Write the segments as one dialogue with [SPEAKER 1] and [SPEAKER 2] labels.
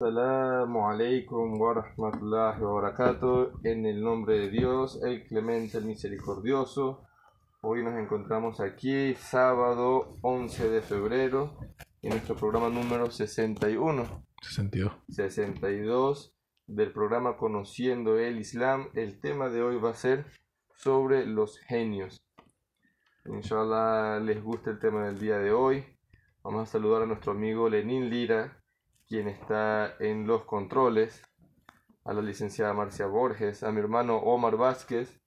[SPEAKER 1] Assalamu alaikum wa rahmatullahi wa barakatuh. En el nombre de Dios, el clemente, el misericordioso. Hoy nos encontramos aquí, sábado 11 de febrero, en nuestro programa número 61.
[SPEAKER 2] 62.
[SPEAKER 1] 62 del programa Conociendo el Islam. El tema de hoy va a ser sobre los genios. Inshallah les gusta el tema del día de hoy. Vamos a saludar a nuestro amigo Lenín Lira, quien está en los controles, a la licenciada Marcia Borges, a mi hermano Omar Vázquez,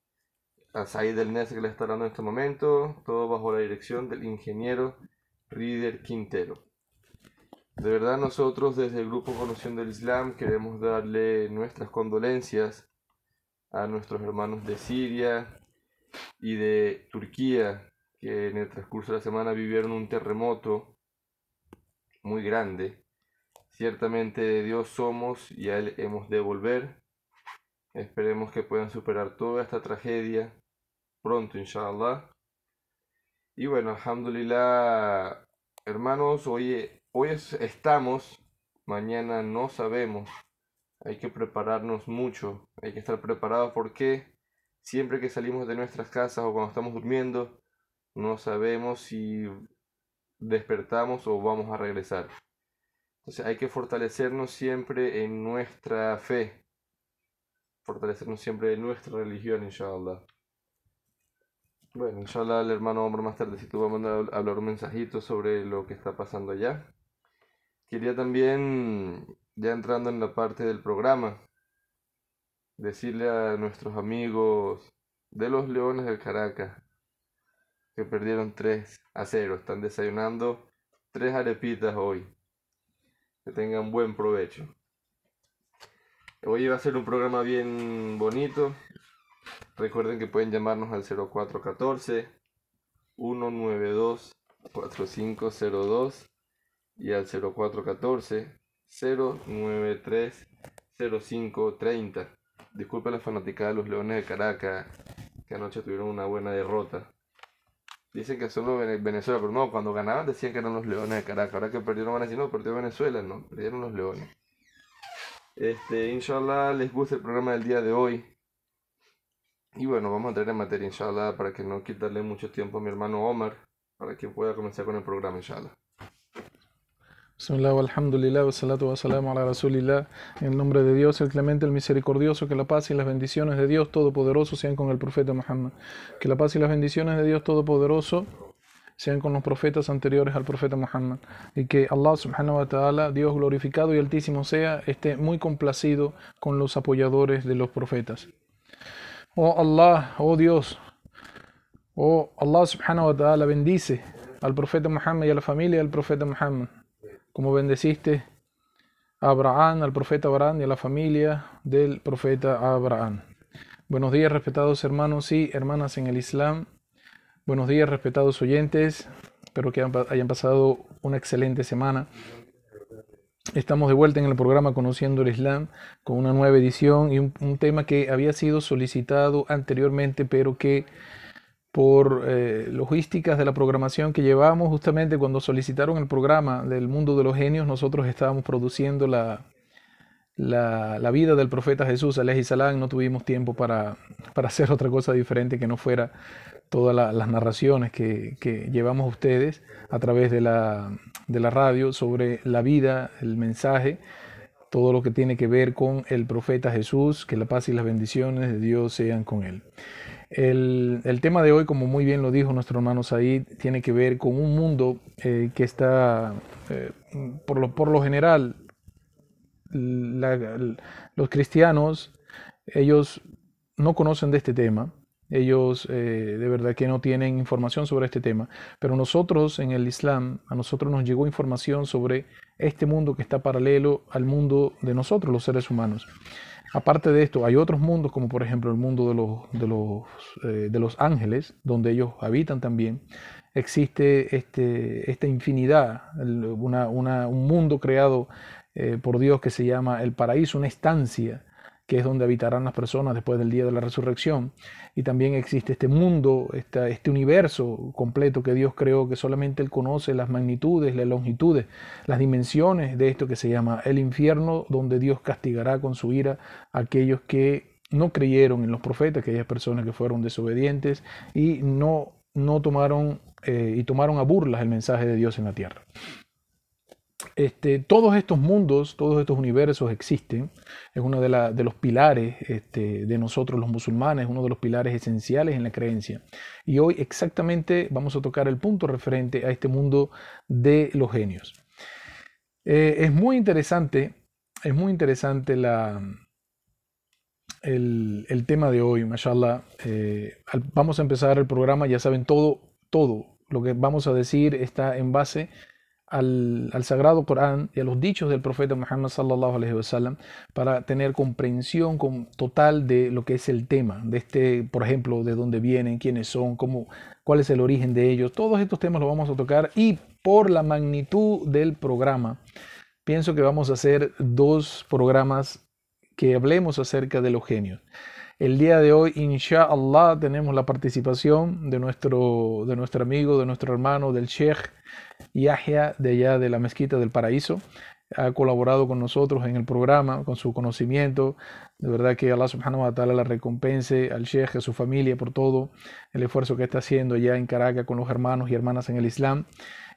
[SPEAKER 1] a Said El Nes que le está dando en este momento, todo bajo la dirección del ingeniero Rider Quintero. De verdad nosotros desde el Grupo Conociendo el Islam queremos darle nuestras condolencias a nuestros hermanos de Siria y de Turquía que en el transcurso de la semana vivieron un terremoto muy grande Ciertamente de Dios somos y a Él hemos de volver. Esperemos que puedan superar toda esta tragedia pronto, inshallah. Y bueno, alhamdulillah, hermanos, hoy, hoy estamos, mañana no sabemos. Hay que prepararnos mucho, hay que estar preparados porque siempre que salimos de nuestras casas o cuando estamos durmiendo, no sabemos si despertamos o vamos a regresar. Entonces hay que fortalecernos siempre en nuestra fe, fortalecernos siempre en nuestra religión, inshallah. Bueno, inshallah el hermano hombre más tarde si tú va a mandar a hablar un mensajito sobre lo que está pasando allá. Quería también, ya entrando en la parte del programa, decirle a nuestros amigos de los Leones del Caracas que perdieron 3 a 0. Están desayunando tres arepitas hoy. Que tengan buen provecho. Hoy va a ser un programa bien bonito. Recuerden que pueden llamarnos al 0414 192 4502 y al 0414 093 0530. Disculpen la fanática de los Leones de Caracas que anoche tuvieron una buena derrota. Dicen que solo Venezuela, pero no, cuando ganaban decían que eran los Leones de Caracas. Ahora que perdieron van a decir, no, perdió Venezuela, no, perdieron los Leones. Este, inshallah les gusta el programa del día de hoy. Y bueno, vamos a entrar en materia, inshallah, para que no quitarle mucho tiempo a mi hermano Omar, para que pueda comenzar con el programa, inshallah.
[SPEAKER 2] Alhamdulillah, ala rasulillah. En el nombre de Dios, el clemente, el misericordioso, que la paz y las bendiciones de Dios Todopoderoso sean con el profeta Muhammad. Que la paz y las bendiciones de Dios Todopoderoso sean con los profetas anteriores al profeta Muhammad. Y que Allah subhanahu wa ta'ala, Dios glorificado y altísimo sea, esté muy complacido con los apoyadores de los profetas. Oh Allah, oh Dios, oh Allah subhanahu wa ta'ala bendice al profeta Muhammad y a la familia del profeta Muhammad como bendeciste a Abraham, al profeta Abraham y a la familia del profeta Abraham. Buenos días, respetados hermanos y hermanas en el Islam. Buenos días, respetados oyentes. Espero que hayan pasado una excelente semana. Estamos de vuelta en el programa Conociendo el Islam con una nueva edición y un, un tema que había sido solicitado anteriormente, pero que por eh, logísticas de la programación que llevamos. Justamente cuando solicitaron el programa del mundo de los genios, nosotros estábamos produciendo la, la, vida del profeta Jesús, alayhi salam, no tuvimos tiempo para, para, hacer otra cosa diferente que no fuera todas las narraciones que, que, llevamos ustedes a través de la, de la radio sobre la vida, el mensaje, todo lo que tiene que ver con el profeta Jesús, que la paz y las bendiciones de Dios sean con él. El, tema de hoy, como muy bien lo dijo nuestro hermano Said, tiene que ver con un mundo eh, que está, eh, por, lo, general, los cristianos, ellos no conocen de este tema, ellos eh, de verdad que no tienen información sobre este tema, pero nosotros en el Islam, a nosotros nos llegó información sobre este mundo que está paralelo al mundo de nosotros, los seres humanos. Aparte de esto, hay otros mundos, como por ejemplo el mundo de los, de los, eh, de los ángeles, donde ellos habitan también. Existe este, esta infinidad, un mundo creado eh, por Dios que se llama el paraíso, una estancia que es donde habitarán las personas después del día de la resurrección. Y también existe este mundo, este universo completo que Dios creó, que solamente Él conoce las magnitudes, las longitudes, las dimensiones de esto que se llama el infierno, donde Dios castigará con su ira a aquellos que no creyeron en los profetas, aquellas personas que fueron desobedientes y no, no tomaron eh, y tomaron a burlas el mensaje de Dios en la tierra. Este, todos estos mundos, todos estos universos existen, es uno de, los pilares este, de nosotros los musulmanes, uno de los pilares esenciales en la creencia. Y hoy exactamente vamos a tocar el punto referente a este mundo de los genios. Eh, es muy interesante, es muy interesante la, el, tema de hoy, mashallah. Eh, vamos a empezar el programa, ya saben, todo, todo lo que vamos a decir está en base al, sagrado Corán y a los dichos del profeta Muhammad para tener comprensión total de lo que es el tema, de este, por ejemplo, de dónde vienen, quiénes son, cómo, cuál es el origen de ellos. Todos estos temas los vamos a tocar y por la magnitud del programa, pienso que vamos a hacer dos programas que hablemos acerca de los genios. El día de hoy, inshallah, tenemos la participación de nuestro, de nuestro amigo, de nuestro hermano, del Sheikh Yahya, de allá de la Mezquita del Paraíso. Ha colaborado con nosotros en el programa, con su conocimiento. De verdad que Allah subhanahu wa ta'ala la recompense al Sheikh, a su familia, por todo el esfuerzo que está haciendo allá en Caracas con los hermanos y hermanas en el Islam.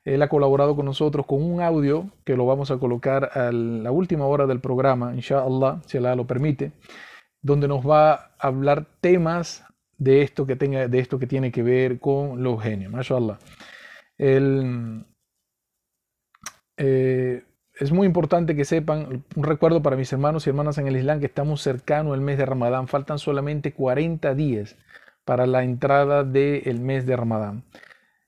[SPEAKER 2] Él ha colaborado con nosotros con un audio que lo vamos a colocar a la última hora del programa, inshallah, si Allah lo permite donde nos va a hablar temas de esto que, tenga, de esto que tiene que ver con los genios. MashaAllah. El, eh, es muy importante que sepan, un recuerdo para mis hermanos y hermanas en el Islam, que estamos cercanos al mes de Ramadán. Faltan solamente 40 días para la entrada del mes de Ramadán.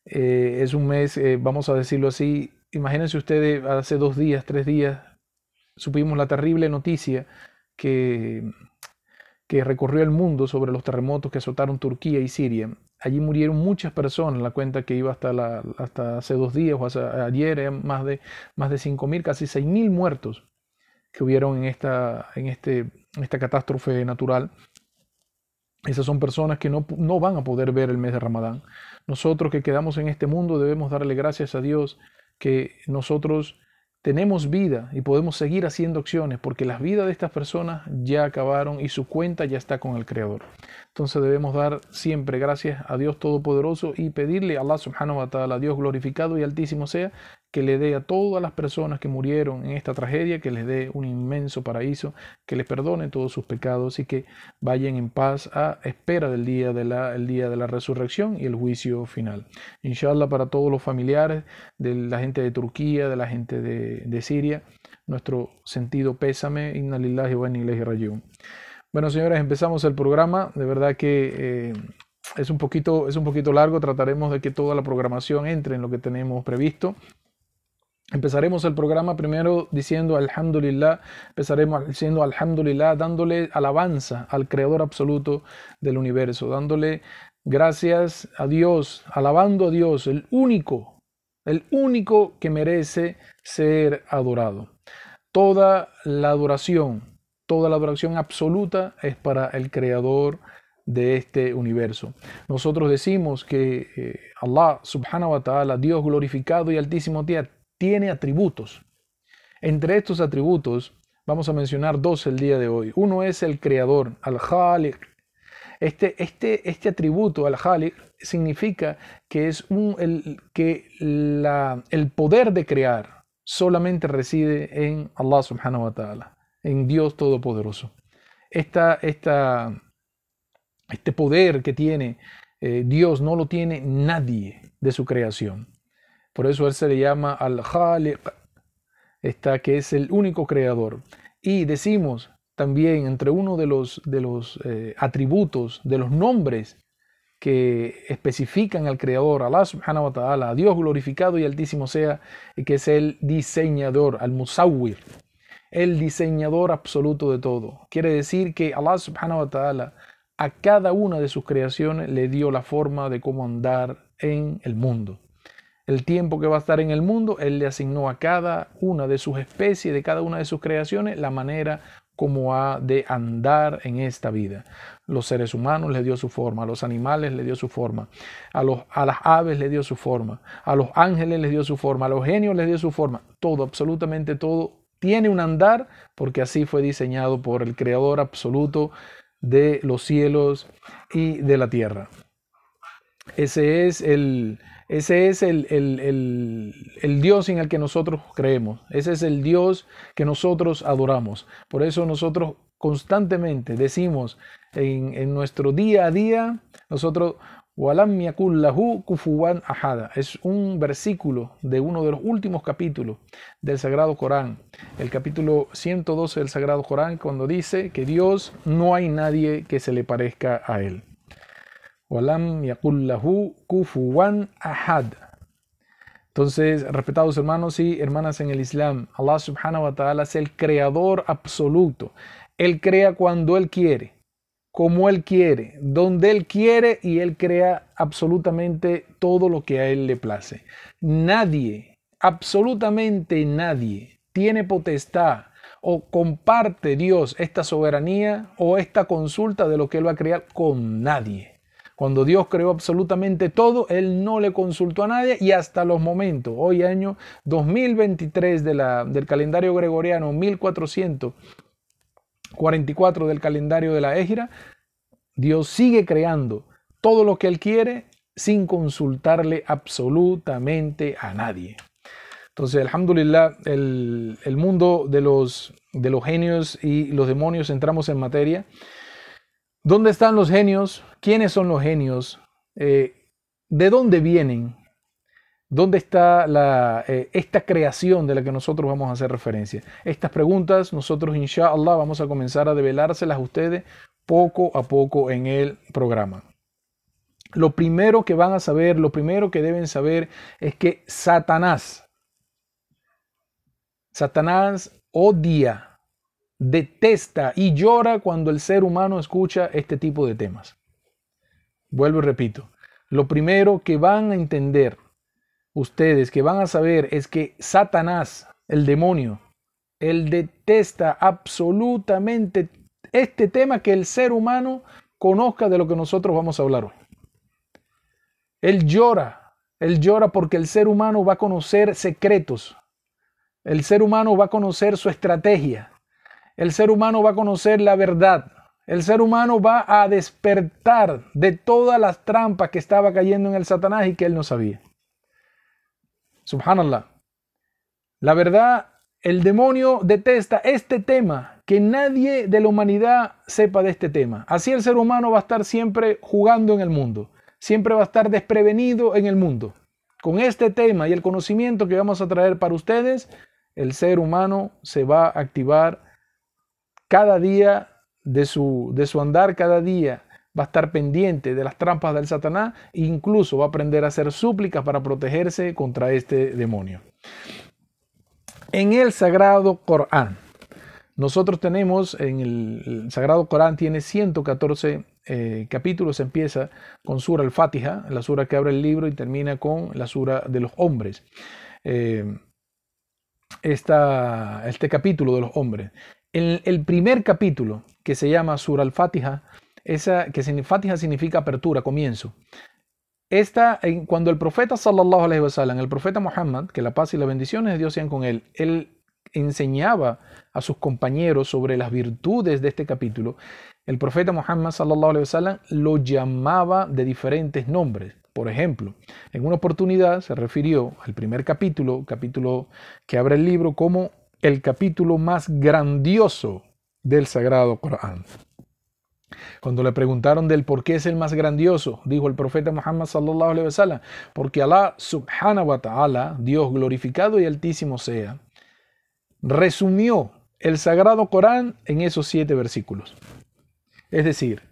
[SPEAKER 2] Eh, es un mes, eh, vamos a decirlo así, imagínense ustedes, hace dos días, tres días, supimos la terrible noticia que que recorrió el mundo sobre los terremotos que azotaron Turquía y Siria. Allí murieron muchas personas, la cuenta que iba hasta, hasta hace dos días o hasta ayer, más de, más de 5.000, casi 6.000 muertos que hubieron en esta, en este, esta catástrofe natural. Esas son personas que no, no van a poder ver el mes de Ramadán. Nosotros que quedamos en este mundo debemos darle gracias a Dios que nosotros tenemos vida y podemos seguir haciendo acciones porque las vidas de estas personas ya acabaron y su cuenta ya está con el Creador. Entonces debemos dar siempre gracias a Dios Todopoderoso y pedirle a Allah subhanahu wa ta'ala, Dios glorificado y altísimo sea, que le dé a todas las personas que murieron en esta tragedia, que les dé un inmenso paraíso, que les perdone todos sus pecados y que vayan en paz a espera del día de la, día de la resurrección y el juicio final. Inshallah para todos los familiares de la gente de Turquía, de la gente de, Siria, nuestro sentido pésame, inna lillahi wa inna Bueno, señores, empezamos el programa. De verdad que eh, es, un poquito, es un poquito largo. Trataremos de que toda la programación entre en lo que tenemos previsto. Empezaremos el programa primero diciendo Alhamdulillah, empezaremos diciendo Alhamdulillah, dándole alabanza al Creador absoluto del universo, dándole gracias a Dios, alabando a Dios, el único, el único que merece ser adorado. Toda la adoración, toda la adoración absoluta es para el Creador de este universo. Nosotros decimos que eh, Allah subhanahu wa ta'ala, Dios glorificado y altísimo tiene atributos. Entre estos atributos vamos a mencionar dos el día de hoy. Uno es el creador, al-Khaliq. Este, este, este atributo, al-Khaliq, significa que, es un, el, que la, el poder de crear solamente reside en Allah subhanahu wa ta'ala, en Dios Todopoderoso. Esta, esta, este poder que tiene eh, Dios no lo tiene nadie de su creación. Por eso él se le llama al-Khaliq, esta que es el único creador. Y decimos también entre uno de los, de los eh, atributos, de los nombres que especifican al creador, Allah subhanahu wa ta'ala, a Dios glorificado y altísimo sea, que es el diseñador, al-Musawwir, el diseñador absoluto de todo. Quiere decir que Allah subhanahu wa ta'ala a cada una de sus creaciones le dio la forma de cómo andar en el mundo el tiempo que va a estar en el mundo, Él le asignó a cada una de sus especies, de cada una de sus creaciones, la manera cómo ha de andar en esta vida. Los seres humanos le dio su forma, a los animales le dio su forma, a, los, a las aves le dio su forma, a los ángeles le dio su forma, a los genios le dio su forma. Todo, absolutamente todo, tiene un andar porque así fue diseñado por el Creador absoluto de los cielos y de la tierra. Ese es el, ese es el, el, Dios en el que nosotros creemos. Ese es el Dios que nosotros adoramos. Por eso nosotros constantemente decimos en, en nuestro día a día, nosotros, kufuwan ahada. Es un versículo de uno de los últimos capítulos del Sagrado Corán, el capítulo 112 del Sagrado Corán, cuando dice que Dios no hay nadie que se le parezca a él. Walam yakullahu kufuwan ahad. Entonces, respetados hermanos y hermanas en el Islam, Allah subhanahu wa ta'ala es el creador absoluto. Él crea cuando Él quiere, como Él quiere, donde Él quiere y Él crea absolutamente todo lo que a Él le place. Nadie, absolutamente nadie, tiene potestad o comparte Dios esta soberanía o esta consulta de lo que Él va a crear con nadie. Cuando Dios creó absolutamente todo, Él no le consultó a nadie y hasta los momentos, hoy año 2023 de la, del calendario gregoriano, 1444 del calendario de la Égira, Dios sigue creando todo lo que Él quiere sin consultarle absolutamente a nadie. Entonces, alhamdulillah, el, el mundo de los, de los genios y los demonios entramos en materia. ¿Dónde están los genios? ¿Quiénes son los genios? Eh, ¿De dónde vienen? ¿Dónde está eh, esta creación de la que nosotros vamos a hacer referencia? Estas preguntas nosotros, inshallah, vamos a comenzar a develárselas a ustedes poco a poco en el programa. Lo primero que van a saber, lo primero que deben saber es que Satanás, Satanás odia detesta y llora cuando el ser humano escucha este tipo de temas. Vuelvo y repito, lo primero que van a entender ustedes, que van a saber, es que Satanás, el demonio, él detesta absolutamente este tema que el ser humano conozca de lo que nosotros vamos a hablar hoy. Él llora, él llora porque el ser humano va a conocer secretos, el ser humano va a conocer su estrategia, el ser humano va a conocer la verdad. El ser humano va a despertar de todas las trampas que estaba cayendo en el Satanás y que él no sabía. Subhanallah. La verdad, el demonio detesta este tema, que nadie de la humanidad sepa de este tema. Así el ser humano va a estar siempre jugando en el mundo, siempre va a estar desprevenido en el mundo. Con este tema y el conocimiento que vamos a traer para ustedes, el ser humano se va a activar cada día de su, de su andar, cada día va a estar pendiente de las trampas del Satanás e incluso va a aprender a hacer súplicas para protegerse contra este demonio. En el Sagrado Corán, nosotros tenemos, en el, Sagrado Corán tiene 114 eh, capítulos, empieza con Sura al-Fatiha, la sura que abre el libro y termina con la sura de los hombres. Eh, este capítulo de los hombres. En el primer capítulo, que se llama Sur al-Fatiha, esa, que Fatiha significa apertura, comienzo. Esta, cuando el profeta sallallahu alaihi wasallam, el profeta Muhammad, que la paz y las bendiciones de Dios sean con él, él enseñaba a sus compañeros sobre las virtudes de este capítulo, el profeta Muhammad sallallahu alaihi wasallam lo llamaba de diferentes nombres. Por ejemplo, en una oportunidad se refirió al primer capítulo, capítulo que abre el libro, como el capítulo más grandioso del Sagrado Corán. Cuando le preguntaron del por qué es el más grandioso, dijo el profeta Muhammad sallallahu alaihi wasallam, porque Allah subhanahu wa ta'ala, Dios glorificado y altísimo sea, resumió el Sagrado Corán en esos siete versículos. Es decir,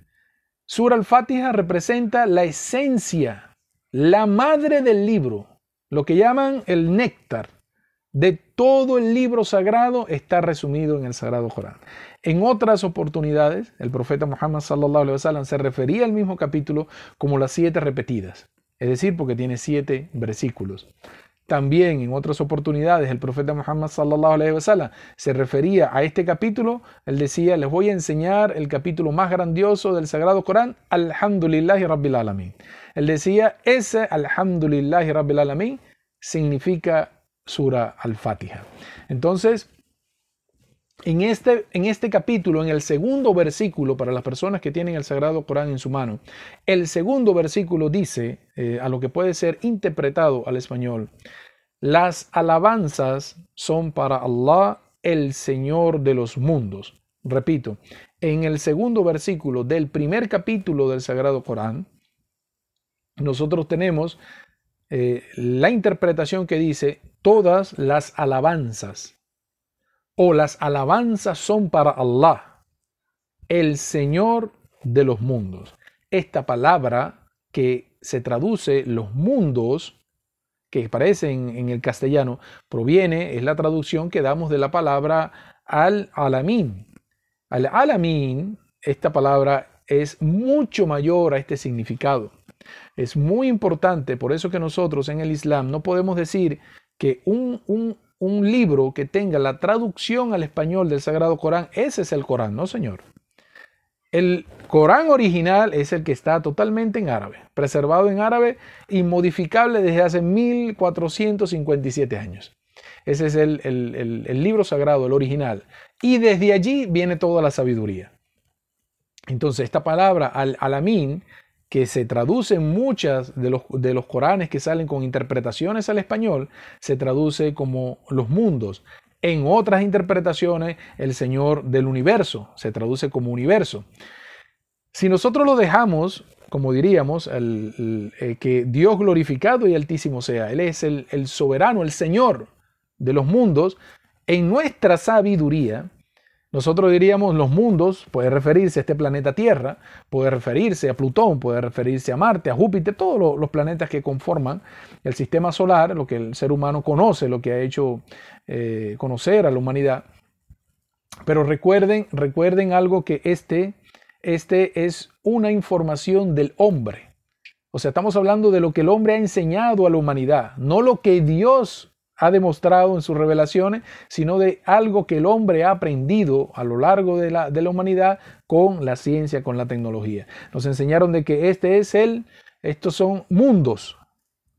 [SPEAKER 2] Surah al-Fatiha representa la esencia, la madre del libro, lo que llaman el néctar, de todo el libro sagrado está resumido en el Sagrado Corán. En otras oportunidades, el profeta Muhammad sallallahu alaihi wasallam se refería al mismo capítulo como las siete repetidas, es decir, porque tiene siete versículos. también en otras oportunidades el profeta Muhammad sallallahu alaihi wasallam se refería a este capítulo, él decía, les voy a enseñar el capítulo más grandioso del Sagrado Corán, Alhamdulillahi Rabbil Alamin. Él decía, ese Alhamdulillahi Rabbil Alamin significa Sura al-Fatiha. Entonces, en este, en este capítulo, en el segundo versículo, para las personas que tienen el Sagrado Corán en su mano, el segundo versículo dice, eh, a lo que puede ser interpretado al español, las alabanzas son para Allah, el Señor de los mundos. Repito, en el segundo versículo del primer capítulo del Sagrado Corán, nosotros tenemos eh, la interpretación que dice, todas las alabanzas o las alabanzas son para Allah, el Señor de los mundos. Esta palabra que se traduce los mundos, que aparece en, el castellano, proviene, es la traducción que damos de la palabra al-alamin. Al-alamin, esta palabra es mucho mayor a este significado. Es muy importante, por eso que nosotros en el Islam no podemos decir que un, un, un libro que tenga la traducción al español del Sagrado Corán, ese es el Corán, ¿no, señor? El Corán original es el que está totalmente en árabe, preservado en árabe y modificable desde hace 1457 años. Ese es el, el, libro sagrado, el original. Y desde allí viene toda la sabiduría. Entonces, esta palabra al-alamin que se traduce en muchas de los, de los Coranes que salen con interpretaciones al español, se traduce como los mundos. En otras interpretaciones, el Señor del universo, se traduce como universo. Si nosotros lo dejamos, como diríamos, el, eh, que Dios glorificado y altísimo sea, Él es el, el soberano, el Señor de los mundos, en nuestra sabiduría, nosotros diríamos los mundos, puede referirse a este planeta Tierra, puede referirse a Plutón, puede referirse a Marte, a Júpiter, todos los, planetas que conforman el sistema solar, lo que el ser humano conoce, lo que ha hecho eh, conocer a la humanidad. Pero recuerden, recuerden algo que este, este es una información del hombre. O sea, estamos hablando de lo que el hombre ha enseñado a la humanidad, no lo que Dios ha demostrado en sus revelaciones, sino de algo que el hombre ha aprendido a lo largo de la, de la humanidad con la ciencia, con la tecnología. Nos enseñaron de que este es el, estos son mundos.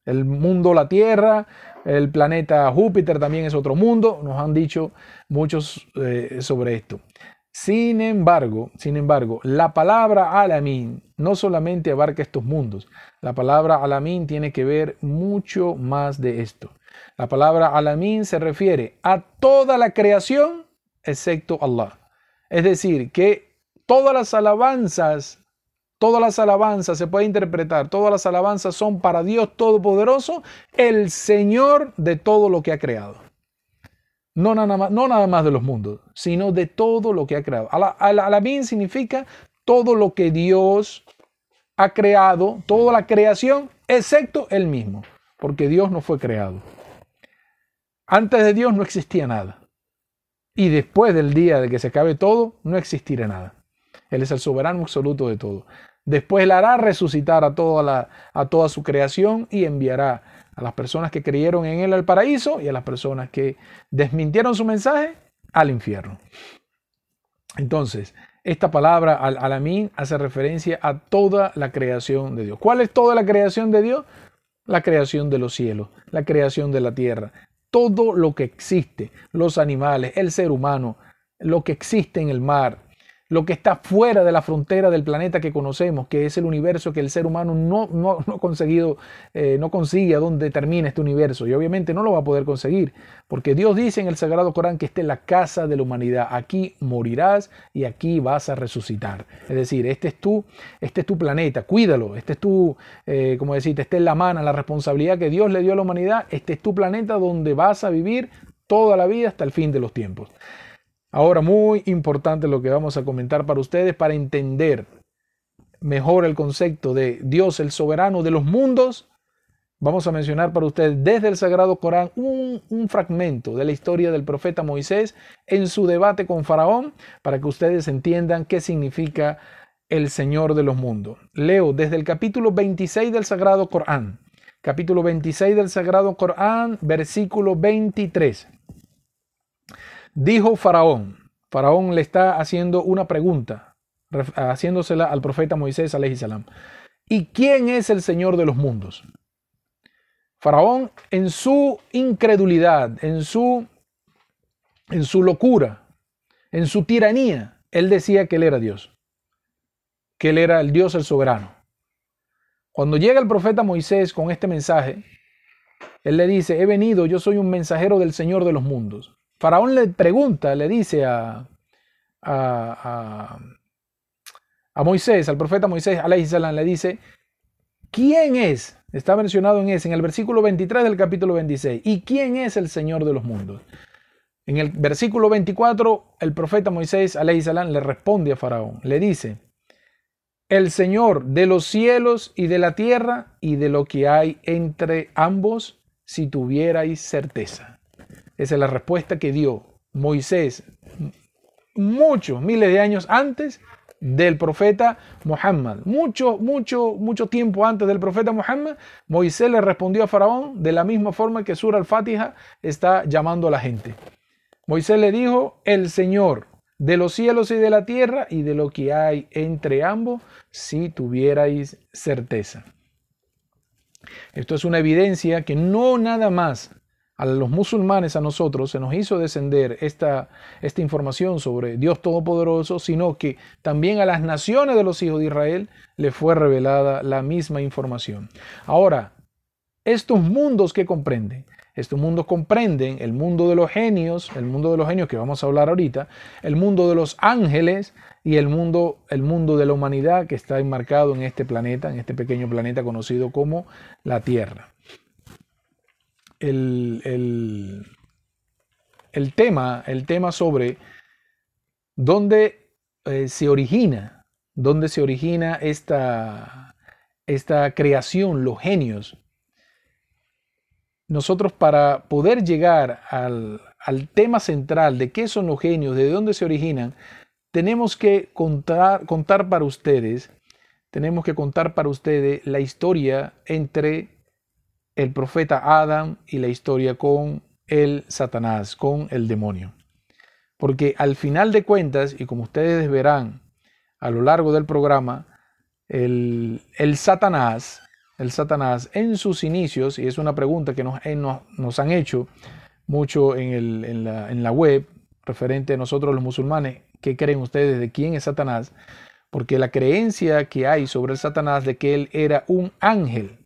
[SPEAKER 2] El mundo, la Tierra, el planeta Júpiter también es otro mundo. Nos han dicho muchos eh, sobre esto. Sin embargo, sin embargo, la palabra alamín no solamente abarca estos mundos. La palabra alamín tiene que ver mucho más de esto. La palabra alamín se refiere a toda la creación excepto Allah. Es decir, que todas las alabanzas, todas las alabanzas se puede interpretar, todas las alabanzas son para Dios Todopoderoso, el Señor de todo lo que ha creado. No nada más, no nada más de los mundos, sino de todo lo que ha creado. Alamín significa todo lo que Dios ha creado, toda la creación, excepto Él mismo, porque Dios no fue creado. Antes de Dios no existía nada. Y después del día de que se acabe todo, no existirá nada. Él es el soberano absoluto de todo. Después Él hará resucitar a toda, la, a toda su creación y enviará a las personas que creyeron en Él al paraíso y a las personas que desmintieron su mensaje al infierno. Entonces, esta palabra al alamín hace referencia a toda la creación de Dios. ¿Cuál es toda la creación de Dios? La creación de los cielos, la creación de la tierra, todo lo que existe, los animales, el ser humano, lo que existe en el mar, lo que está fuera de la frontera del planeta que conocemos, que es el universo que el ser humano no, no, no conseguido, eh, no consigue a dónde termina este universo. Y obviamente no lo va a poder conseguir, porque Dios dice en el Sagrado Corán que esta es la casa de la humanidad. Aquí morirás y aquí vas a resucitar. Es decir, este es tu, este es tu planeta, cuídalo. Este es tu, eh, como decirte, esta es la mano, la responsabilidad que Dios le dio a la humanidad. Este es tu planeta donde vas a vivir toda la vida hasta el fin de los tiempos. Ahora, muy importante lo que vamos a comentar para ustedes para entender mejor el concepto de Dios, el soberano de los mundos. Vamos a mencionar para ustedes desde el Sagrado Corán un, un, fragmento de la historia del profeta Moisés en su debate con Faraón para que ustedes entiendan qué significa el Señor de los mundos. Leo desde el capítulo 26 del Sagrado Corán. capítulo 26 del Sagrado Corán, versículo 23. Dijo Faraón, Faraón le está haciendo una pregunta, haciéndosela al profeta Moisés, salam. ¿Y quién es el Señor de los mundos? Faraón, en su incredulidad, en su, en su locura, en su tiranía, él decía que él era Dios, que él era el Dios el soberano. Cuando llega el profeta Moisés con este mensaje, él le dice, he venido, yo soy un mensajero del Señor de los mundos. Faraón le pregunta, le dice a, a, a, Moisés, al profeta Moisés, le dice, ¿quién es? Está mencionado en ese, en el versículo 23 del capítulo 26. ¿Y quién es el Señor de los mundos? En el versículo 24, el profeta Moisés, salam, le responde a Faraón, le dice, el Señor de los cielos y de la tierra y de lo que hay entre ambos, si tuvierais certeza. Esa es la respuesta que dio Moisés muchos miles de años antes del profeta Muhammad. Mucho, mucho, mucho tiempo antes del profeta Muhammad, Moisés le respondió a Faraón de la misma forma que Sur al-Fatiha está llamando a la gente. Moisés le dijo, el Señor de los cielos y de la tierra y de lo que hay entre ambos, si tuvierais certeza. Esto es una evidencia que no nada más a los musulmanes, a nosotros, se nos hizo descender esta, información sobre Dios Todopoderoso, sino que también a las naciones de los hijos de Israel le fue revelada la misma información. Ahora, estos mundos que comprenden, estos mundos comprenden el mundo de los genios, el mundo de los genios que vamos a hablar ahorita, el mundo de los ángeles y el mundo, el mundo de la humanidad que está enmarcado en este planeta, en este pequeño planeta conocido como la Tierra el, tema, el tema sobre dónde eh, se origina, dónde se origina esta, esta creación, los genios. Nosotros para poder llegar al, al tema central de qué son los genios, de dónde se originan, tenemos que contar, contar para ustedes, tenemos que contar para ustedes la historia entre el profeta Adam y la historia con el Satanás, con el demonio. Porque al final de cuentas, y como ustedes verán a lo largo del programa, el, Satanás, el Satanás en sus inicios, y es una pregunta que nos, nos, han hecho mucho en, la, en la web, referente a nosotros los musulmanes, ¿qué creen ustedes de quién es Satanás? Porque la creencia que hay sobre el Satanás de que él era un ángel,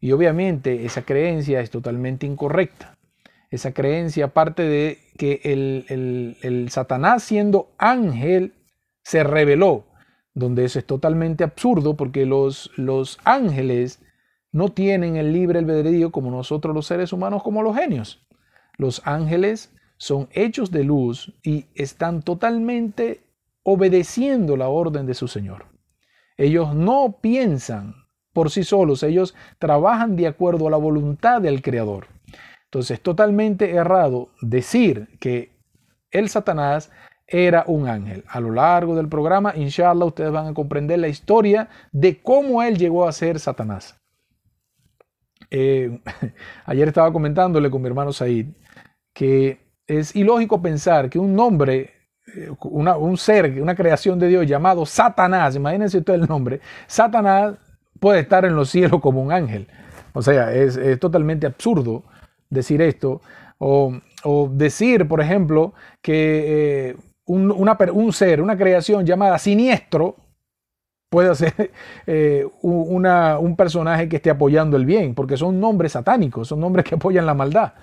[SPEAKER 2] y obviamente esa creencia es totalmente incorrecta. Esa creencia, aparte de que el, Satanás siendo ángel se reveló, donde eso es totalmente absurdo porque los, los ángeles no tienen el libre albedrío como nosotros los seres humanos, como los genios. Los ángeles son hechos de luz y están totalmente obedeciendo la orden de su Señor. Ellos no piensan por sí solos, ellos trabajan de acuerdo a la voluntad del Creador. Entonces, totalmente errado decir que el Satanás era un ángel. A lo largo del programa, inshallah, ustedes van a comprender la historia de cómo él llegó a ser Satanás. Eh, ayer estaba comentándole con mi hermano Said que es ilógico pensar que un nombre, eh, un ser, una creación de Dios llamado Satanás, imagínense usted el nombre, Satanás puede estar en los cielos como un ángel. O sea, es, totalmente absurdo decir esto. O, decir, por ejemplo, que eh, un, ser, una creación llamada siniestro, puede ser eh, un personaje que esté apoyando el bien, porque son nombres satánicos, son nombres que apoyan la maldad.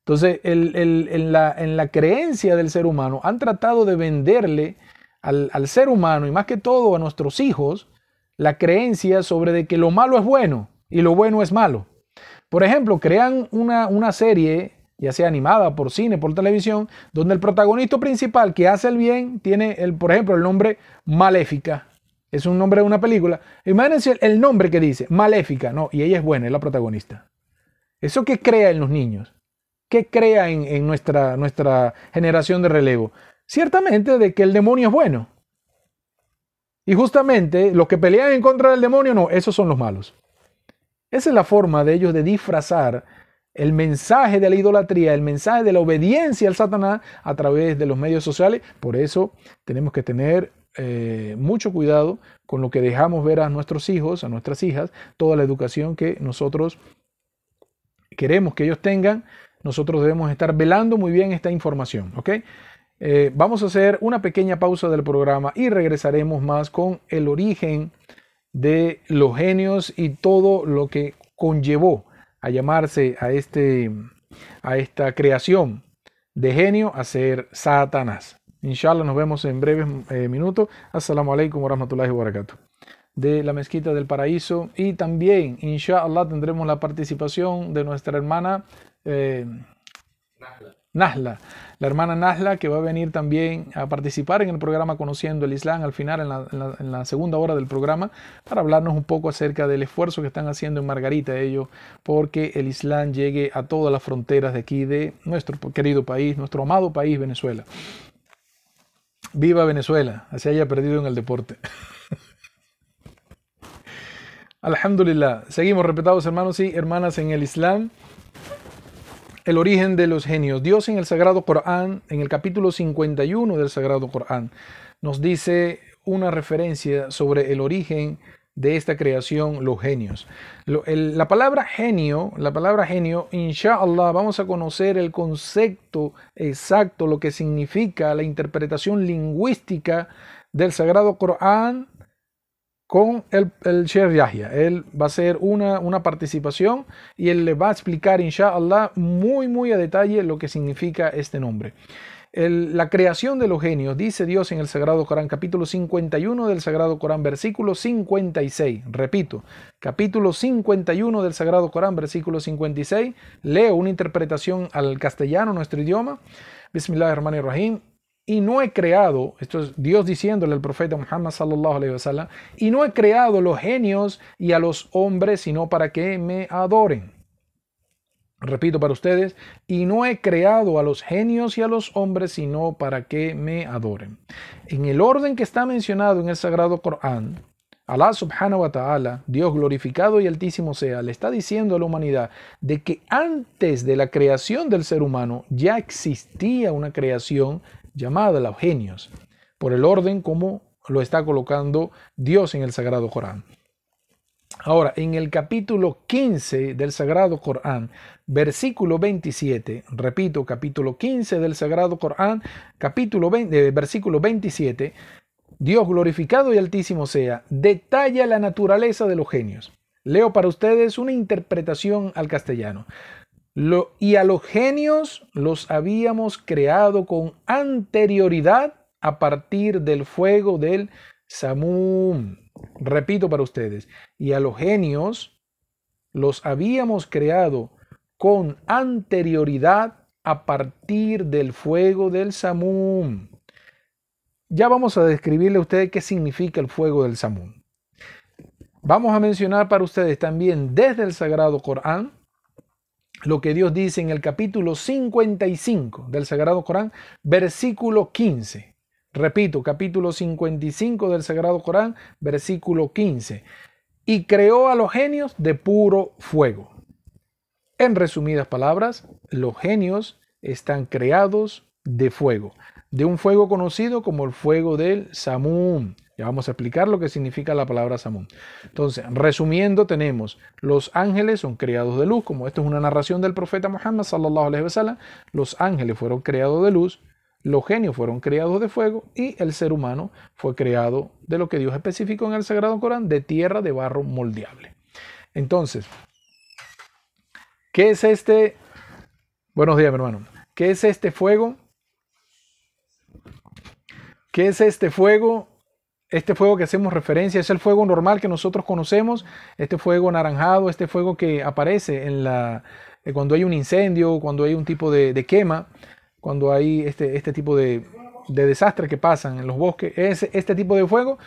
[SPEAKER 2] Entonces, en, la, creencia del ser humano, han tratado de venderle al, al ser humano y más que todo a nuestros hijos, la creencia sobre de que lo malo es bueno y lo bueno es malo. Por ejemplo, crean una, una serie, ya sea animada por cine, por televisión, donde el protagonista principal que hace el bien tiene, el, por ejemplo, el nombre Maléfica. Es un nombre de una película. Imagínense el nombre que dice, Maléfica, no, y ella es buena, es la protagonista. ¿Eso qué crea en los niños? ¿Qué crea en, en nuestra, nuestra generación de relevo? Ciertamente de que el demonio es bueno. Y justamente los que pelean en contra del demonio, no, esos son los malos. Esa es la forma de ellos de disfrazar el mensaje de la idolatría, el mensaje de la obediencia al Satanás a través de los medios sociales. Por eso tenemos que tener eh, mucho cuidado con lo que dejamos ver a nuestros hijos, a nuestras hijas, toda la educación que nosotros queremos que ellos tengan. Nosotros debemos estar velando muy bien esta información. ¿ok? Eh, vamos a hacer una pequeña pausa del programa y regresaremos más con el origen de los genios y todo lo que conllevó a llamarse a, este, a esta creación de genio a ser Satanás. Inshallah, nos vemos en breves eh, minutos. Assalamu alaikum wa rahmatullahi wa barakatuh. De la Mezquita del Paraíso. Y también, inshallah, tendremos la participación de nuestra hermana eh, Nahla, la hermana Nahla, que va a venir también a participar en el programa Conociendo el Islam al final, en la, segunda hora del programa, para hablarnos un poco acerca del esfuerzo que están haciendo en Margarita ellos, porque el Islam llegue a todas las fronteras de aquí, de nuestro querido país, nuestro amado país, Venezuela. Viva Venezuela, así haya perdido en el deporte. Alhamdulillah. Seguimos, respetados hermanos y hermanas en el Islam el origen de los genios. Dios en el Sagrado Corán, en el capítulo 51 del Sagrado Corán, nos dice una referencia sobre el origen de esta creación, los genios. la palabra genio, la palabra genio, inshallah, vamos a conocer el concepto exacto, lo que significa la interpretación lingüística del Sagrado Corán con el, el Yahya. Él va a hacer una, una, participación y él le va a explicar, inshallah, muy, muy a detalle lo que significa este nombre. la creación de los genios, dice Dios en el Sagrado Corán, capítulo 51 del Sagrado Corán, versículo 56. Repito, capítulo 51 del Sagrado Corán, versículo 56. Leo una interpretación al castellano, nuestro idioma. Bismillahirrahmanirrahim y no he creado, esto es Dios diciéndole al profeta Muhammad sallallahu alaihi wasallam, y no he creado los genios y a los hombres sino para que me adoren. Repito para ustedes, y no he creado a los genios y a los hombres sino para que me adoren. En el orden que está mencionado en el Sagrado Corán, Allah subhanahu wa ta'ala, Dios glorificado y altísimo sea, le está diciendo a la humanidad de que antes de la creación del ser humano ya existía una creación llamada los genios, por el orden como lo está colocando Dios en el Sagrado Corán. Ahora, en el capítulo 15 del Sagrado Corán, versículo 27, repito, capítulo 15 del Sagrado Corán, capítulo 20, versículo 27, Dios glorificado y altísimo sea, detalla la naturaleza de los genios. Leo para ustedes una interpretación al castellano y a los genios los habíamos creado con anterioridad a partir del fuego del Samum. Repito para ustedes, y a los genios los habíamos creado con anterioridad a partir del fuego del Samum. Ya vamos a describirle a ustedes qué significa el fuego del Samum. Vamos a mencionar para ustedes también desde el Sagrado Corán lo que Dios dice en el capítulo 55 del Sagrado Corán, versículo 15. Repito, capítulo 55 del Sagrado Corán, versículo 15. Y creó a los genios de puro fuego. En resumidas palabras, los genios están creados de fuego, de un fuego conocido como el fuego del Samum, ya vamos a explicar lo que significa la palabra Samún. Entonces, resumiendo, tenemos los ángeles son creados de luz, como esto es una narración del profeta Muhammad sallallahu alaihi wasallam, los ángeles fueron creados de luz, los genios fueron creados de fuego y el ser humano fue creado de lo que Dios especificó en el Sagrado Corán, de tierra de barro moldeable. Entonces, ¿qué es este? Buenos días, mi hermano. ¿Qué es este fuego? ¿Qué es este fuego? Este fuego que hacemos referencia es el fuego normal que nosotros conocemos, este fuego anaranjado, este fuego que aparece eh, cuando hay un incendio, cuando hay un tipo de, quema, cuando hay este, este tipo de, de desastres que pasan en los bosques. Es, este tipo de fuego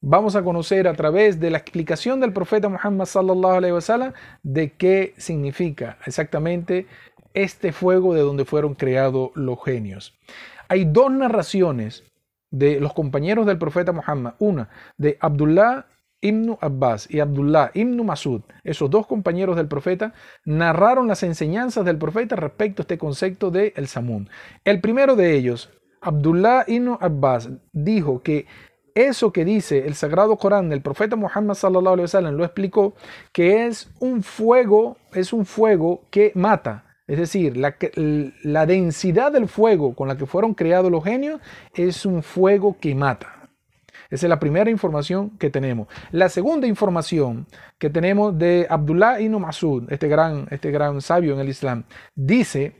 [SPEAKER 2] vamos a conocer a través de la explicación del profeta Muhammad sallallahu alaihi wasallam de qué significa exactamente este fuego de donde fueron creados los genios. Hay dos narraciones de los compañeros del profeta Muhammad. Una de Abdullah ibn Abbas y Abdullah ibn Masud, esos dos compañeros del profeta, narraron las enseñanzas del profeta respecto a este concepto de el Samun. El primero de ellos, Abdullah ibn Abbas, dijo que eso que dice el sagrado Corán del profeta Muhammad sallallahu alaihi wasallam lo explicó que es un fuego, es un fuego que mata. Es decir, la, densidad del fuego con la que fueron creados los genios es un fuego que mata. Esa es la primera información que tenemos. La segunda información que tenemos de Abdullah ibn Masud, este gran, este gran sabio en el Islam, dice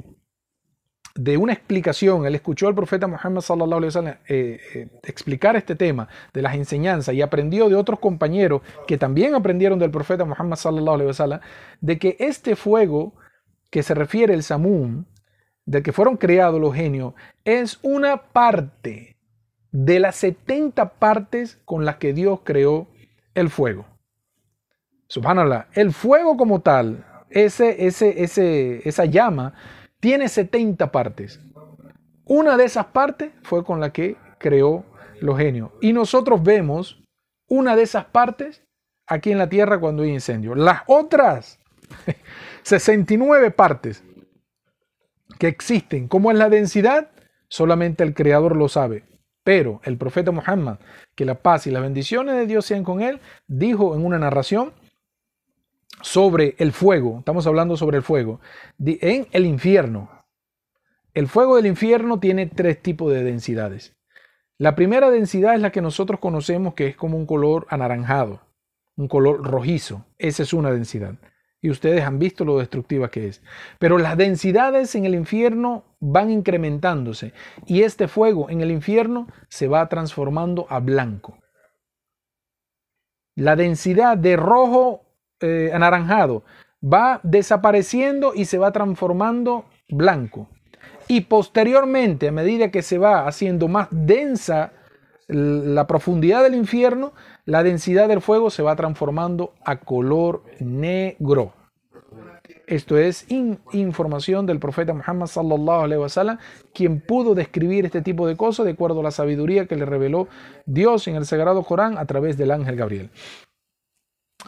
[SPEAKER 2] de una explicación, él escuchó al profeta Muhammad sallallahu alaihi wasallam eh, eh, explicar este tema de las enseñanzas y aprendió de otros compañeros que también aprendieron del profeta Muhammad sallallahu alaihi wasallam de que este fuego que se refiere el Samum, del que fueron creados los genios, es una parte de las 70 partes con las que Dios creó el fuego. Subhanallah, el fuego como tal, ese, ese, ese, esa llama, tiene 70 partes. Una de esas partes fue con la que creó los genios. Y nosotros vemos una de esas partes aquí en la tierra cuando hay incendio. Las otras 69 partes que existen, ¿cómo es la densidad? Solamente el creador lo sabe. Pero el profeta Muhammad, que la paz y las bendiciones de Dios sean con él, dijo en una narración sobre el fuego, estamos hablando sobre el fuego, en el infierno. El fuego del infierno tiene tres tipos de densidades. La primera densidad es la que nosotros conocemos que es como un color anaranjado, un color rojizo. Esa es una densidad y ustedes han visto lo destructiva que es. Pero las densidades en el infierno van incrementándose y este fuego en el infierno se va transformando a blanco. La densidad de rojo eh, anaranjado va desapareciendo y se va transformando blanco. Y posteriormente, a medida que se va haciendo más densa la profundidad del infierno, la densidad del fuego se va transformando a color negro. Esto es información del profeta Muhammad sallallahu alaihi wasallam, quien pudo describir este tipo de cosas de acuerdo a la sabiduría que le reveló Dios en el sagrado Corán a través del ángel Gabriel.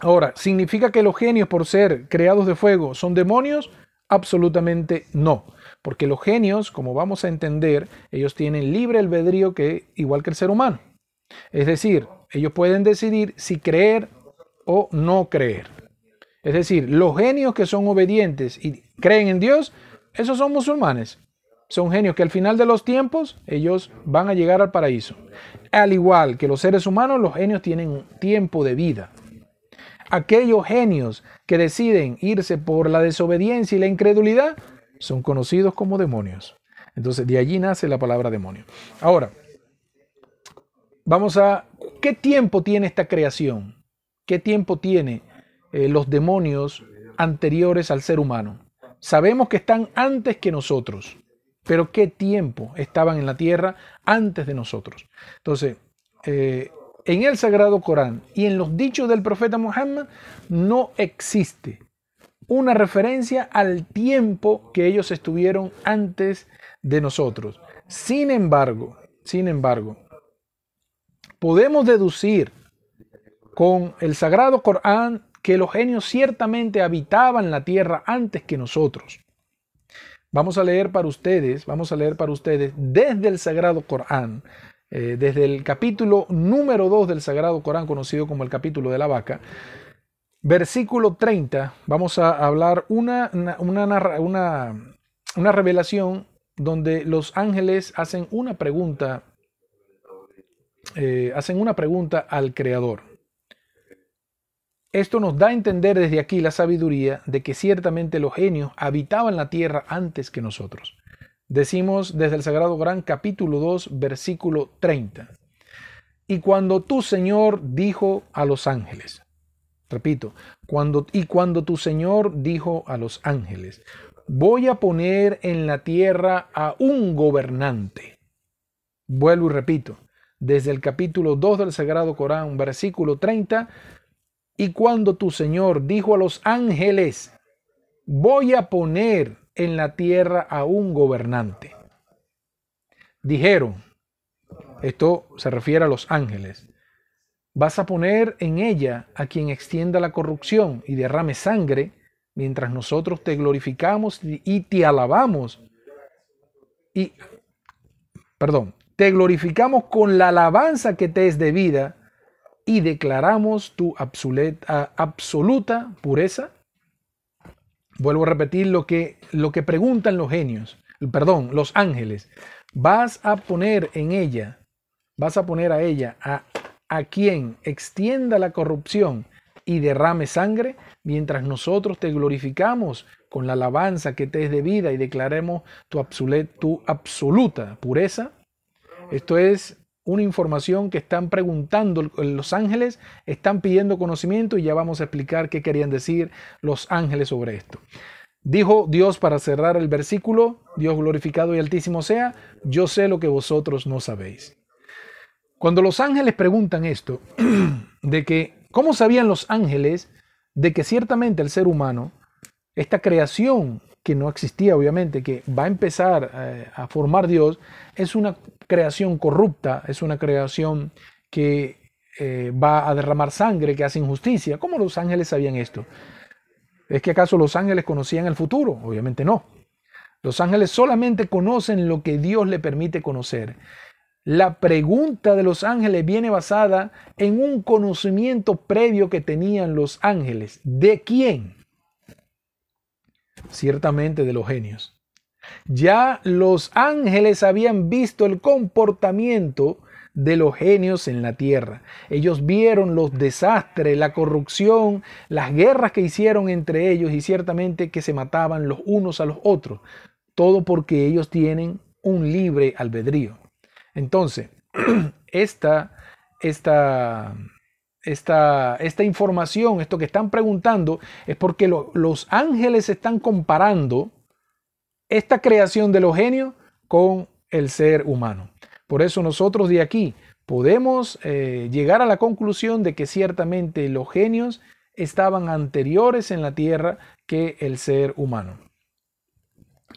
[SPEAKER 2] Ahora, ¿significa que los genios por ser creados de fuego son demonios? Absolutamente no, porque los genios, como vamos a entender, ellos tienen libre albedrío que igual que el ser humano. Es decir, ellos pueden decidir si creer o no creer. Es decir, los genios que son obedientes y creen en Dios, esos son musulmanes. Son genios que al final de los tiempos ellos van a llegar al paraíso. Al igual que los seres humanos, los genios tienen tiempo de vida. Aquellos genios que deciden irse por la desobediencia y la incredulidad son conocidos como demonios. Entonces de allí nace la palabra demonio. Ahora, vamos a, ¿qué tiempo tiene esta creación? ¿Qué tiempo tiene eh, los demonios anteriores al ser humano? Sabemos que están antes que nosotros, pero ¿qué tiempo estaban en la tierra antes de nosotros? Entonces, eh, en el Sagrado Corán y en los dichos del profeta Muhammad no existe una referencia al tiempo que ellos estuvieron antes de nosotros. Sin embargo, sin embargo, podemos deducir con el Sagrado Corán que los genios ciertamente habitaban la tierra antes que nosotros. Vamos a leer para ustedes, vamos a leer para ustedes desde el Sagrado Corán, eh, desde el capítulo número 2 del Sagrado Corán, conocido como el capítulo de la vaca, versículo 30, vamos a hablar una, una, una, una revelación donde los ángeles hacen una pregunta eh, hacen una pregunta al Creador. Esto nos da a entender desde aquí la sabiduría de que ciertamente los genios habitaban la tierra antes que nosotros. Decimos desde el Sagrado Gran capítulo 2 versículo 30. Y cuando tu Señor dijo a los ángeles, repito, cuando, y cuando tu Señor dijo a los ángeles, voy a poner en la tierra a un gobernante. Vuelvo y repito, desde el capítulo 2 del Sagrado Corán, versículo 30, y cuando tu Señor dijo a los ángeles, voy a poner en la tierra a un gobernante. Dijeron, esto se refiere a los ángeles, vas a poner en ella a quien extienda la corrupción y derrame sangre, mientras nosotros te glorificamos y te alabamos. Y, perdón, te glorificamos con la alabanza que te es debida y declaramos tu absoluta pureza. Vuelvo a repetir lo que, lo que preguntan los genios, perdón, los ángeles. Vas a poner en ella, vas a poner a ella, a, a quien extienda la corrupción y derrame sangre, mientras nosotros te glorificamos con la alabanza que te es debida y declaremos tu, tu absoluta pureza. Esto es una información que están preguntando los ángeles, están pidiendo conocimiento y ya vamos a explicar qué querían decir los ángeles sobre esto. Dijo Dios para cerrar el versículo, Dios glorificado y altísimo sea, yo sé lo que vosotros no sabéis. Cuando los ángeles preguntan esto, de que, ¿cómo sabían los ángeles de que ciertamente el ser humano, esta creación que no existía obviamente, que va a empezar eh, a formar Dios, es una creación corrupta, es una creación que eh, va a derramar sangre, que hace injusticia. ¿Cómo los ángeles sabían esto? ¿Es que acaso los ángeles conocían el futuro? Obviamente no. Los ángeles solamente conocen lo que Dios le permite conocer. La pregunta de los ángeles viene basada en un conocimiento previo que tenían los ángeles. ¿De quién? Ciertamente de los genios. Ya los ángeles habían visto el comportamiento de los genios en la tierra. Ellos vieron los desastres, la corrupción, las guerras que hicieron entre ellos y ciertamente que se mataban los unos a los otros. Todo porque ellos tienen un libre albedrío. Entonces, esta, esta, esta, esta información, esto que están preguntando, es porque los ángeles están comparando esta creación de los genios con el ser humano. Por eso nosotros de aquí podemos eh, llegar a la conclusión de que ciertamente los genios estaban anteriores en la tierra que el ser humano.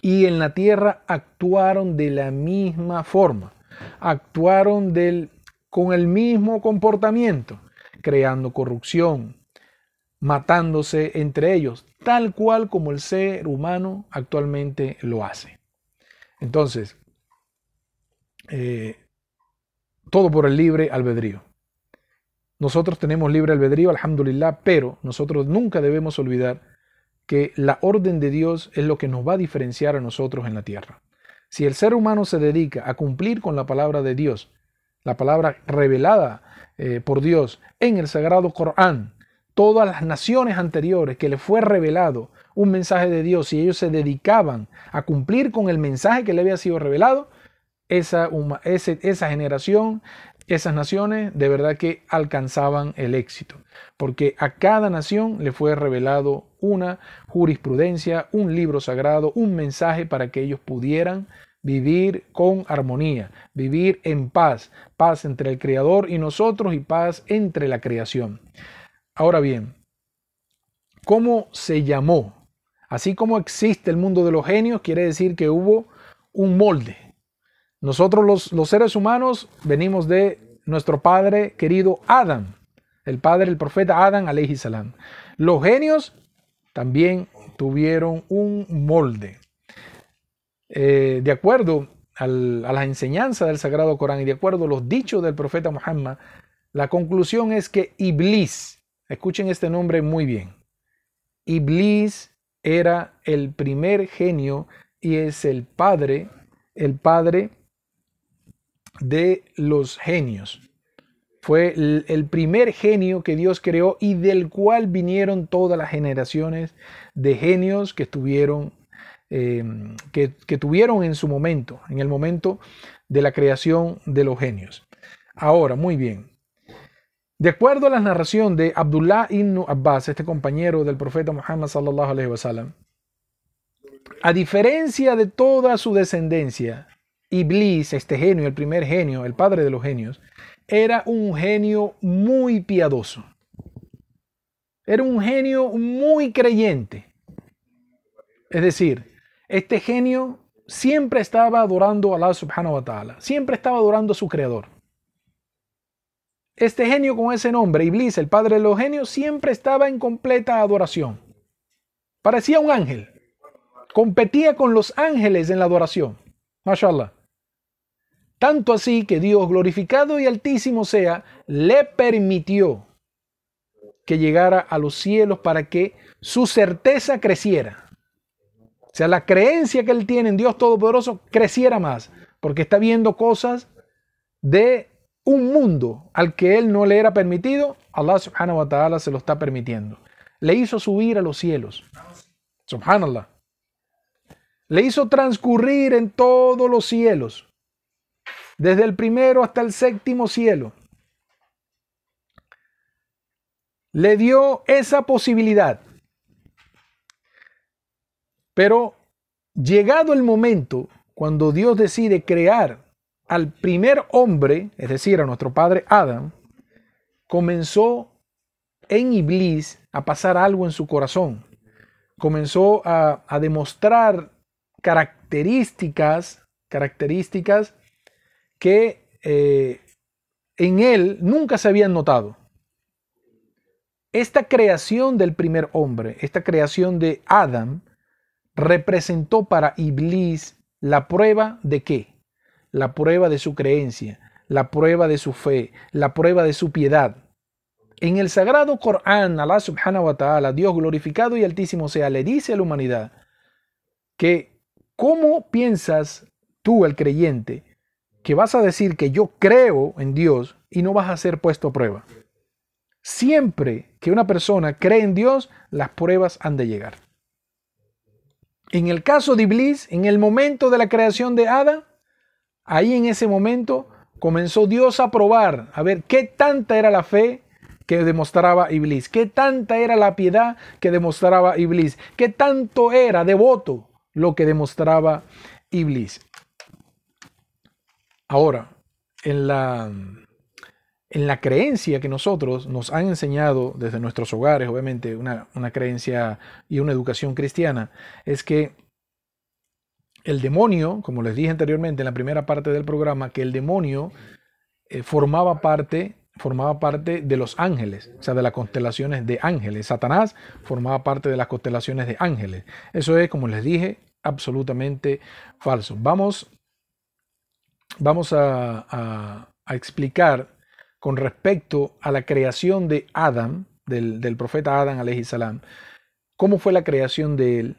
[SPEAKER 2] Y en la tierra actuaron de la misma forma, actuaron del, con el mismo comportamiento, creando corrupción, matándose entre ellos, tal cual como el ser humano actualmente lo hace. Entonces, eh, todo por el libre albedrío. Nosotros tenemos libre albedrío, alhamdulillah, pero nosotros nunca debemos olvidar que la orden de Dios es lo que nos va a diferenciar a nosotros en la tierra. Si el ser humano se dedica a cumplir con la palabra de Dios, la palabra revelada eh, por Dios en el sagrado Corán, todas las naciones anteriores que le fue revelado un mensaje de Dios y ellos se dedicaban a cumplir con el mensaje que le había sido revelado, esa, esa generación, esas naciones de verdad que alcanzaban el éxito, porque a cada nación le fue revelado una jurisprudencia, un libro sagrado, un mensaje para que ellos pudieran vivir con armonía, vivir en paz, paz entre el Creador y nosotros y paz entre la creación. Ahora bien, ¿cómo se llamó? Así como existe el mundo de los genios, quiere decir que hubo un molde. Nosotros los, seres humanos venimos de nuestro padre querido Adán, el padre del profeta Adán, alayhi salam. Los genios también tuvieron un molde. Eh, de acuerdo a la enseñanza del Sagrado Corán y de acuerdo a los dichos del profeta Muhammad, la conclusión es que Iblis, Escuchen este nombre muy bien. Iblis era el primer genio y es el padre, el padre de los genios. Fue el, primer genio que Dios creó y del cual vinieron todas las generaciones de genios que estuvieron, em, que, tuvieron en su momento, en el momento de la creación de los genios. Ahora, muy bien, de acuerdo a la narración de Abdullah ibn Abbas, este compañero del profeta Muhammad sallallahu a diferencia de toda su descendencia, Iblis, este genio, el primer genio, el padre de los genios, era un genio muy piadoso. Era un genio muy creyente. Es decir, este genio siempre estaba adorando a Allah subhanahu wa ta'ala, siempre estaba adorando a su creador. este genio con ese nombre, Iblis, el padre de los genios, siempre estaba en completa adoración. Parecía un ángel. Competía con los ángeles en la adoración. Mashallah. Tanto así que Dios, glorificado y altísimo sea, le permitió que llegara a los cielos para que su certeza creciera. O sea, la creencia que él tiene en Dios Todopoderoso creciera más, porque está viendo cosas de un mundo al que él no le era permitido, Allah subhanahu wa ta'ala se lo está permitiendo. Le hizo subir a los cielos. Subhanallah. Le hizo transcurrir en todos los cielos desde el primero hasta el séptimo cielo. Le dio esa posibilidad. Pero llegado el momento, cuando Dios decide crear al primer hombre, es decir, a nuestro padre Adam, comenzó en Iblis a pasar algo en su corazón. Comenzó a, demostrar características, características que eh, en él nunca se habían notado. Esta creación del primer hombre, esta creación de Adam, representó para Iblis la prueba de qué? La prueba de su creencia, la prueba de su fe, la prueba de su piedad. En el sagrado Corán, Allah subhanahu wa ta'ala, Dios glorificado y altísimo sea, le dice a la humanidad que ¿cómo piensas tú, el creyente, que vas a decir que yo creo en Dios y no vas a ser puesto a prueba. Siempre que una persona cree en Dios, las pruebas han de llegar. En el caso de Iblis, en el momento de la creación de Adán, ahí en ese momento comenzó Dios a probar, a ver qué tanta era la fe que demostraba Iblis, qué tanta era la piedad que demostraba Iblis, qué tanto era devoto lo que demostraba Iblis. Ahora, en la, en la creencia que nosotros nos han enseñado desde nuestros hogares, obviamente una, creencia y una educación cristiana, es que el demonio, como les dije anteriormente en la primera parte del programa, que el demonio eh, formaba parte formaba parte de los ángeles, o sea, de las constelaciones de ángeles. Satanás formaba parte de las constelaciones de ángeles. Eso es, como les dije, absolutamente falso. Vamos vamos a, explicar con respecto a la creación de Adam, del, profeta alayhi salam, cómo fue la creación de él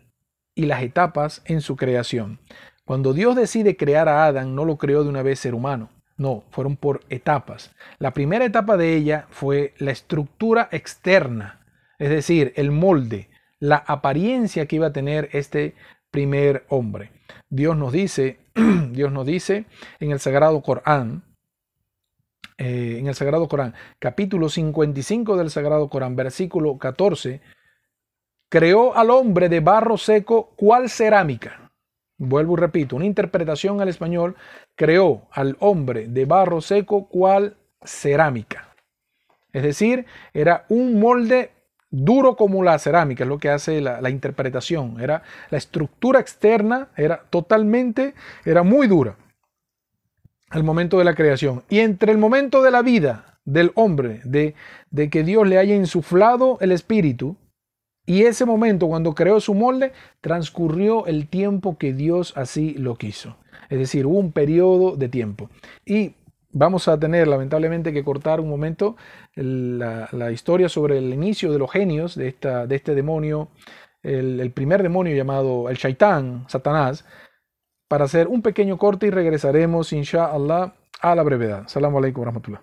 [SPEAKER 2] y las etapas en su creación. Cuando Dios decide crear a Adán, no lo creó de una vez ser humano, no, fueron por etapas. La primera etapa de ella fue la estructura externa, es decir, el molde, la apariencia que iba a tener este primer hombre. Dios nos dice, Dios nos dice en el Sagrado Corán, eh, en el Sagrado Corán, capítulo 55 del Sagrado Corán, versículo 14, creó al hombre de barro seco cual cerámica. Vuelvo y repito, una interpretación al español, creó al hombre de barro seco cual cerámica. Es decir, era un molde duro como la cerámica, es lo que hace la, interpretación. Era la estructura externa, era totalmente, era muy dura al momento de la creación. Y entre el momento de la vida del hombre, de, de que Dios le haya insuflado el espíritu, y ese momento cuando creó su molde, transcurrió el tiempo que Dios así lo quiso. Es decir, hubo un periodo de tiempo. Y vamos a tener lamentablemente que cortar un momento la, historia sobre el inicio de los genios de, esta, de este demonio, el, primer demonio llamado el Shaitán, Satanás, para hacer un pequeño corte y regresaremos, inshallah, a la brevedad. Salam alaikum wa rahmatullah.